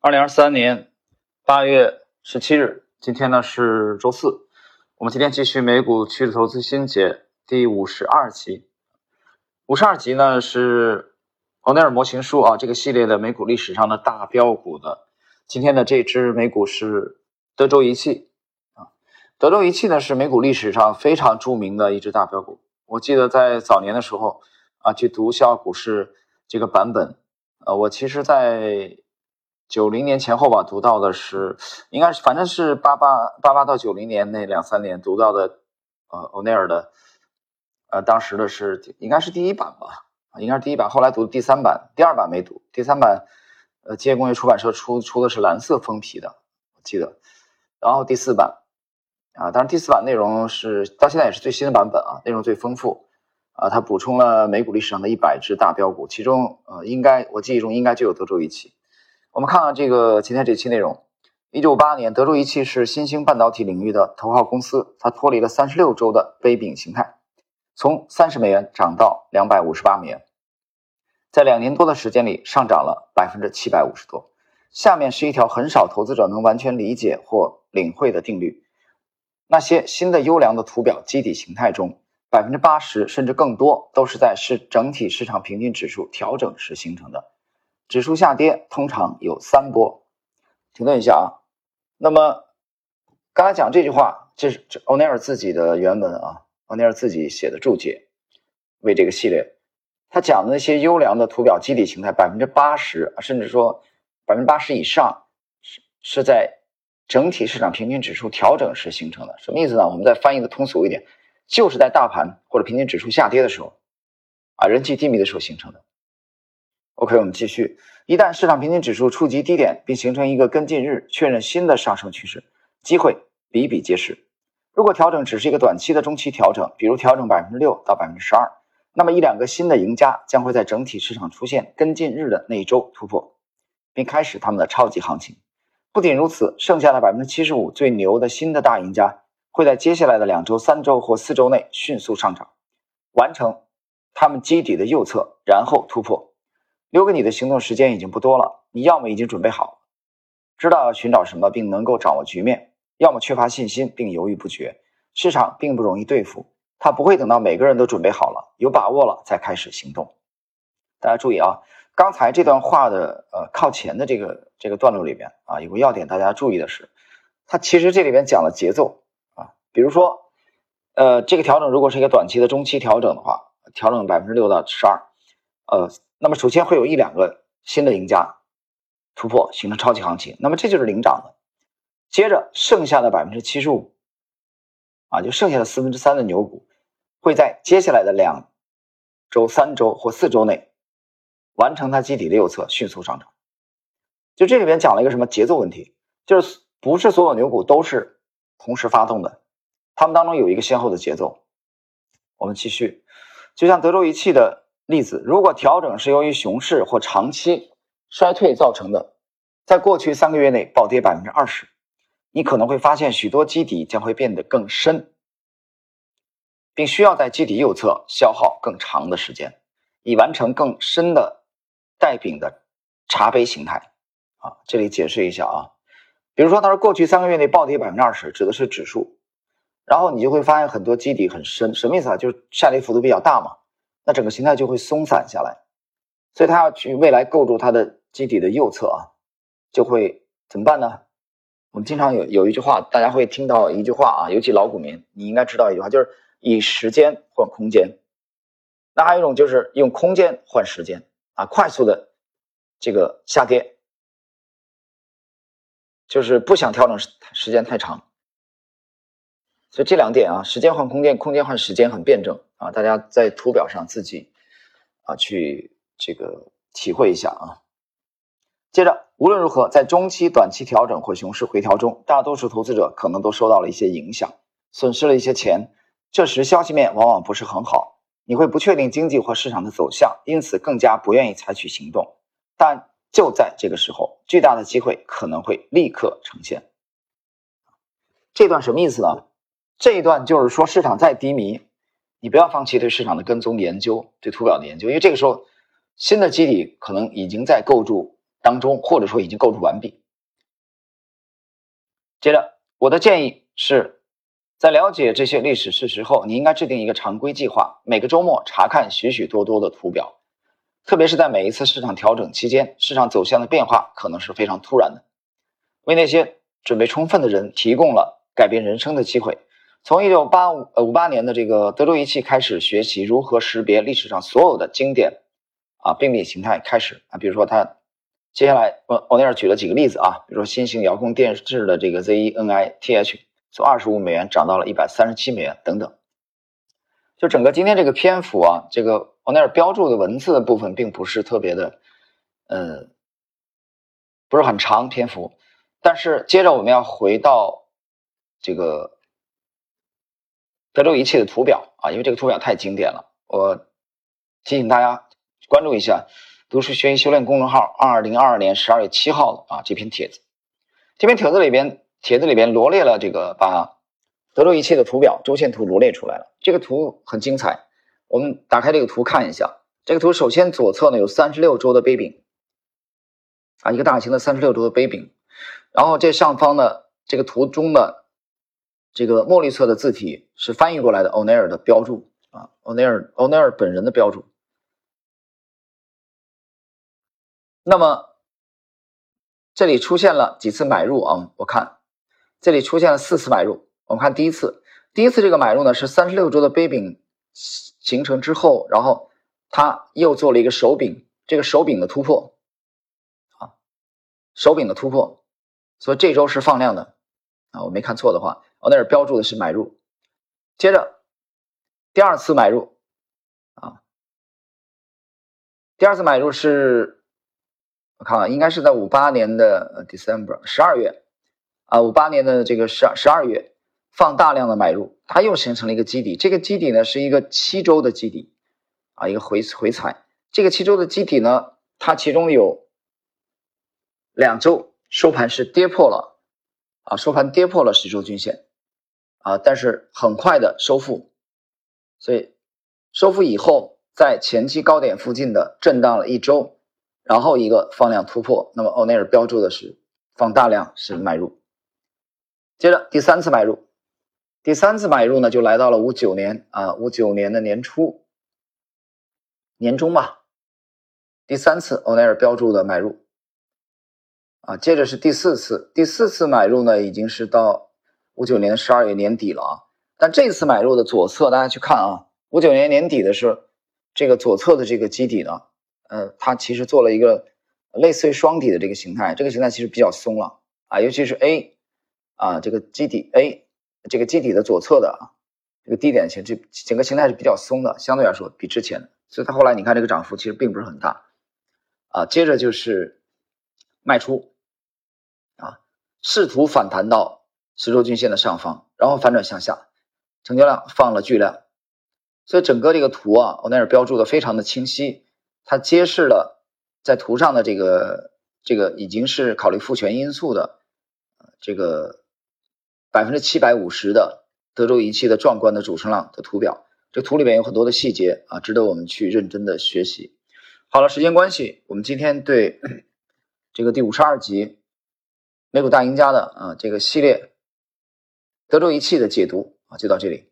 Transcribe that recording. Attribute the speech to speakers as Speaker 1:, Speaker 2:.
Speaker 1: 二零二三年八月十七日，今天呢是周四。我们今天继续美股趋势投资新解第五十二集。五十二集呢是欧内尔模型书啊这个系列的美股历史上的大标股的。今天的这支美股是德州仪器啊。德州仪器呢是美股历史上非常著名的一只大标股。我记得在早年的时候啊去读小股市这个版本，呃，我其实在。九零年前后吧，读到的是，应该是反正是八八八八到九零年那两三年读到的，呃，欧内尔的，呃，当时的是应该是第一版吧，应该是第一版，后来读第三版，第二版没读，第三版，呃，机械工业出版社出出的是蓝色封皮的，我记得，然后第四版，啊，当然第四版内容是到现在也是最新的版本啊，内容最丰富，啊，它补充了美股历史上的一百只大标股，其中呃，应该我记忆中应该就有德州仪器。我们看看这个今天这期内容。一九五八年，德州仪器是新兴半导体领域的头号公司，它脱离了三十六周的杯柄形态，从三十美元涨到两百五十八美元，在两年多的时间里上涨了百分之七百五十多。下面是一条很少投资者能完全理解或领会的定律：那些新的优良的图表基底形态中，百分之八十甚至更多都是在市整体市场平均指数调整时形成的。指数下跌通常有三波，停顿一下啊。那么刚才讲这句话，这是欧内尔自己的原文啊，欧内尔自己写的注解，为这个系列，他讲的那些优良的图表基底形态，百分之八十甚至说百分之八十以上是是在整体市场平均指数调整时形成的。什么意思呢？我们再翻译的通俗一点，就是在大盘或者平均指数下跌的时候啊，人气低迷的时候形成的。OK，我们继续。一旦市场平均指数触及低点，并形成一个跟进日，确认新的上升趋势，机会比比皆是。如果调整只是一个短期的中期调整，比如调整百分之六到百分之十二，那么一两个新的赢家将会在整体市场出现跟进日的那一周突破，并开始他们的超级行情。不仅如此，剩下的百分之七十五最牛的新的大赢家会在接下来的两周、三周或四周内迅速上涨，完成他们基底的右侧，然后突破。留给你的行动时间已经不多了，你要么已经准备好，知道要寻找什么并能够掌握局面，要么缺乏信心并犹豫不决。市场并不容易对付，它不会等到每个人都准备好了、有把握了再开始行动。大家注意啊，刚才这段话的呃靠前的这个这个段落里边啊，有个要点大家注意的是，它其实这里边讲了节奏啊，比如说呃这个调整如果是一个短期的中期调整的话，调整百分之六到十二，呃。那么首先会有一两个新的赢家突破，形成超级行情，那么这就是领涨的。接着剩下的百分之七十五，啊，就剩下的四分之三的牛股，会在接下来的两周、三周或四周内完成它基底的右侧迅速上涨。就这里边讲了一个什么节奏问题，就是不是所有牛股都是同时发动的，它们当中有一个先后的节奏。我们继续，就像德州仪器的。例子：如果调整是由于熊市或长期衰退造成的，在过去三个月内暴跌百分之二十，你可能会发现许多基底将会变得更深，并需要在基底右侧消耗更长的时间，以完成更深的带柄的茶杯形态。啊，这里解释一下啊，比如说他说过去三个月内暴跌百分之二十，指的是指数，然后你就会发现很多基底很深，什么意思啊？就是下跌幅度比较大嘛。那整个形态就会松散下来，所以它要去未来构筑它的基底的右侧啊，就会怎么办呢？我们经常有有一句话，大家会听到一句话啊，尤其老股民，你应该知道一句话，就是以时间换空间。那还有一种就是用空间换时间啊，快速的这个下跌，就是不想调整时时间太长。所以这两点啊，时间换空间，空间换时间很辩证啊，大家在图表上自己啊去这个体会一下啊。接着，无论如何，在中期、短期调整或熊市回调中，大多数投资者可能都受到了一些影响，损失了一些钱。这时消息面往往不是很好，你会不确定经济或市场的走向，因此更加不愿意采取行动。但就在这个时候，巨大的机会可能会立刻呈现。这段什么意思呢？这一段就是说，市场再低迷，你不要放弃对市场的跟踪研究，对图表的研究，因为这个时候新的基底可能已经在构筑当中，或者说已经构筑完毕。接着，我的建议是，在了解这些历史事实后，你应该制定一个常规计划，每个周末查看许许多多的图表，特别是在每一次市场调整期间，市场走向的变化可能是非常突然的，为那些准备充分的人提供了改变人生的机会。从一九八五呃五八年的这个德州仪器开始学习如何识别历史上所有的经典啊病理形态开始啊，比如说他接下来欧欧内尔举了几个例子啊，比如说新型遥控电视的这个 ZENI-TH 从二十五美元涨到了一百三十七美元等等。就整个今天这个篇幅啊，这个欧内尔标注的文字的部分并不是特别的，呃，不是很长篇幅，但是接着我们要回到这个。德州仪器的图表啊，因为这个图表太经典了，我提醒大家关注一下“读书学习修炼”公众号，二零二二年十二月七号啊这篇帖子。这篇帖子里边，帖子里边罗列了这个把德州仪器的图表周线图罗列出来了。这个图很精彩，我们打开这个图看一下。这个图首先左侧呢有三十六周的杯柄啊，一个大型的三十六周的杯柄，然后这上方呢这个图中的。这个墨绿色的字体是翻译过来的，欧奈尔的标注啊，欧奈尔欧奈尔本人的标注。那么这里出现了几次买入啊？我看这里出现了四次买入。我们看第一次，第一次这个买入呢是三十六周的杯柄形成之后，然后它又做了一个手柄，这个手柄的突破啊，手柄的突破，所以这周是放量的啊，我没看错的话。我那儿标注的是买入，接着第二次买入啊，第二次买入是，我看啊，应该是在五八年的 December 十二月啊，五八年的这个十二十二月放大量的买入，它又形成了一个基底，这个基底呢是一个七周的基底啊，一个回回踩，这个七周的基底呢，它其中有两周收盘是跌破了啊，收盘跌破了十周均线。啊，但是很快的收复，所以收复以后，在前期高点附近的震荡了一周，然后一个放量突破，那么欧内尔标注的是放大量是买入，接着第三次买入，第三次买入呢就来到了五九年啊，五九年的年初年中吧，第三次欧内尔标注的买入，啊，接着是第四次，第四次买入呢已经是到。五九年十二月年底了啊，但这次买入的左侧，大家去看啊，五九年年底的是这个左侧的这个基底呢，呃，它其实做了一个类似于双底的这个形态，这个形态其实比较松了啊，尤其是 A 啊这个基底 A 这个基底的左侧的啊这个低点形，这整个形态是比较松的，相对来说比之前，所以它后来你看这个涨幅其实并不是很大啊，接着就是卖出啊，试图反弹到。十周均线的上方，然后反转向下，成交量放了巨量，所以整个这个图啊，我那儿标注的非常的清晰，它揭示了在图上的这个这个已经是考虑复权因素的这个百分之七百五十的德州仪器的壮观的主升浪的图表，这图里面有很多的细节啊，值得我们去认真的学习。好了，时间关系，我们今天对 这个第五十二集美股大赢家的啊这个系列。德州仪器的解读啊，就到这里。